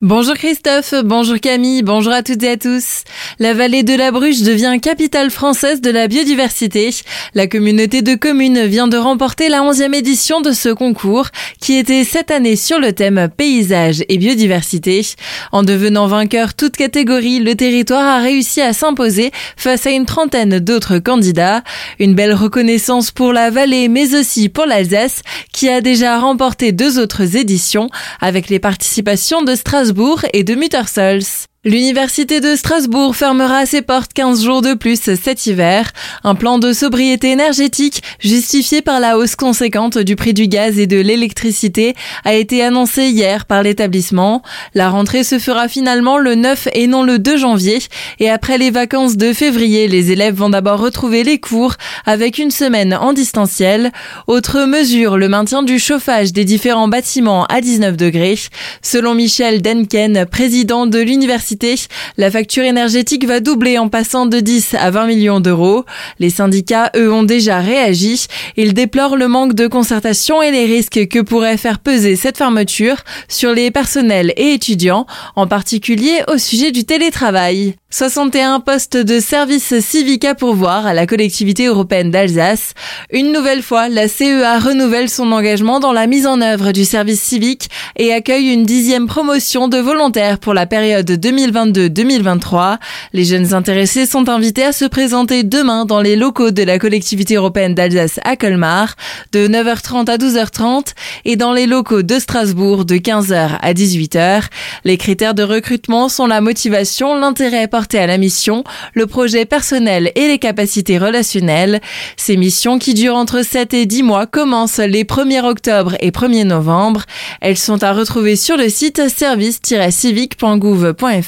Bonjour Christophe, bonjour Camille, bonjour à toutes et à tous. La vallée de la Bruche devient capitale française de la biodiversité. La communauté de communes vient de remporter la onzième édition de ce concours qui était cette année sur le thème paysage et biodiversité. En devenant vainqueur toute catégorie, le territoire a réussi à s'imposer face à une trentaine d'autres candidats. Une belle reconnaissance pour la vallée mais aussi pour l'Alsace qui a déjà remporté deux autres éditions avec les participations de Strasbourg et de Muttersols. L'université de Strasbourg fermera ses portes 15 jours de plus cet hiver. Un plan de sobriété énergétique justifié par la hausse conséquente du prix du gaz et de l'électricité a été annoncé hier par l'établissement. La rentrée se fera finalement le 9 et non le 2 janvier et après les vacances de février, les élèves vont d'abord retrouver les cours avec une semaine en distanciel. Autre mesure, le maintien du chauffage des différents bâtiments à 19 degrés. Selon Michel Denken, président de l'université la facture énergétique va doubler en passant de 10 à 20 millions d'euros. Les syndicats, eux, ont déjà réagi. Ils déplorent le manque de concertation et les risques que pourrait faire peser cette fermeture sur les personnels et étudiants, en particulier au sujet du télétravail. 61 postes de service civique à pourvoir à la collectivité européenne d'Alsace. Une nouvelle fois, la CEA renouvelle son engagement dans la mise en œuvre du service civique et accueille une dixième promotion de volontaires pour la période 2022-2023. Les jeunes intéressés sont invités à se présenter demain dans les locaux de la collectivité européenne d'Alsace à Colmar de 9h30 à 12h30 et dans les locaux de Strasbourg de 15h à 18h. Les critères de recrutement sont la motivation, l'intérêt à la mission, le projet personnel et les capacités relationnelles. Ces missions qui durent entre 7 et 10 mois commencent les 1er octobre et 1er novembre. Elles sont à retrouver sur le site service-civique.gouv.fr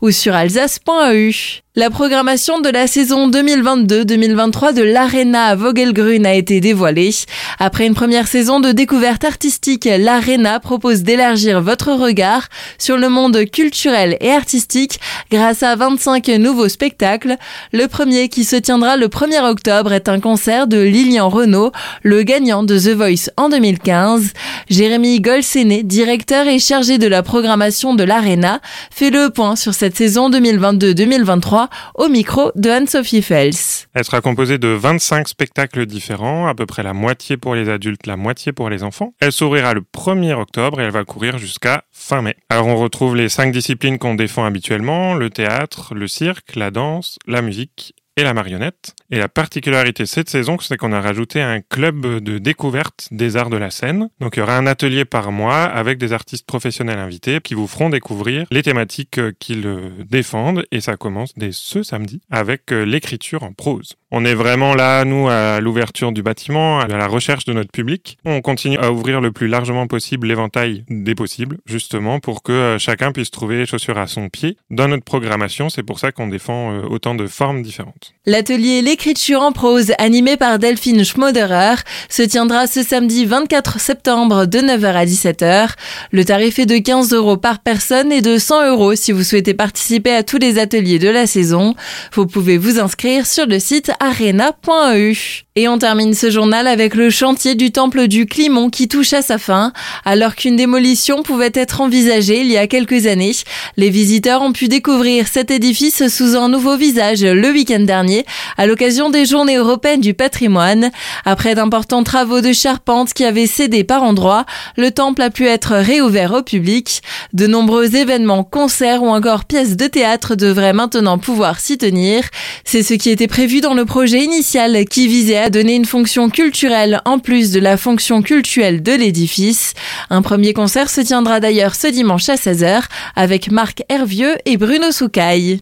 ou sur alsace.eu. La programmation de la saison 2022-2023 de l'Arena à Vogelgrün a été dévoilée. Après une première saison de découverte artistique, l'Arena propose d'élargir votre regard sur le monde culturel et artistique grâce à 25 nouveaux spectacles. Le premier qui se tiendra le 1er octobre est un concert de Lilian Renault, le gagnant de The Voice en 2015. Jérémy Golsené, directeur et chargé de la programmation de l'Arena, fait le point sur cette saison 2022-2023 au micro de Anne-Sophie Fels. Elle sera composée de 25 spectacles différents, à peu près la moitié pour les adultes, la moitié pour les enfants. Elle s'ouvrira le 1er octobre et elle va courir jusqu'à fin mai. Alors on retrouve les cinq disciplines qu'on défend habituellement, le théâtre, le cirque, la danse, la musique et la marionnette. Et la particularité cette saison, c'est qu'on a rajouté un club de découverte des arts de la scène. Donc il y aura un atelier par mois avec des artistes professionnels invités qui vous feront découvrir les thématiques qu'ils défendent. Et ça commence dès ce samedi avec l'écriture en prose. On est vraiment là, nous, à l'ouverture du bâtiment, à la recherche de notre public. On continue à ouvrir le plus largement possible l'éventail des possibles, justement, pour que chacun puisse trouver les chaussures à son pied. Dans notre programmation, c'est pour ça qu'on défend euh, autant de formes différentes. L'atelier L'écriture en prose, animé par Delphine Schmoderer, se tiendra ce samedi 24 septembre de 9h à 17h. Le tarif est de 15 euros par personne et de 100 euros si vous souhaitez participer à tous les ateliers de la saison. Vous pouvez vous inscrire sur le site arena.eu. Et on termine ce journal avec le chantier du temple du Climont qui touche à sa fin. Alors qu'une démolition pouvait être envisagée il y a quelques années, les visiteurs ont pu découvrir cet édifice sous un nouveau visage le week-end dernier à l'occasion des journées européennes du patrimoine. Après d'importants travaux de charpente qui avaient cédé par endroits, le temple a pu être réouvert au public. De nombreux événements, concerts ou encore pièces de théâtre devraient maintenant pouvoir s'y tenir. C'est ce qui était prévu dans le projet initial qui visait à donner une fonction culturelle en plus de la fonction cultuelle de l'édifice. Un premier concert se tiendra d'ailleurs ce dimanche à 16h avec Marc Hervieux et Bruno Soucaille.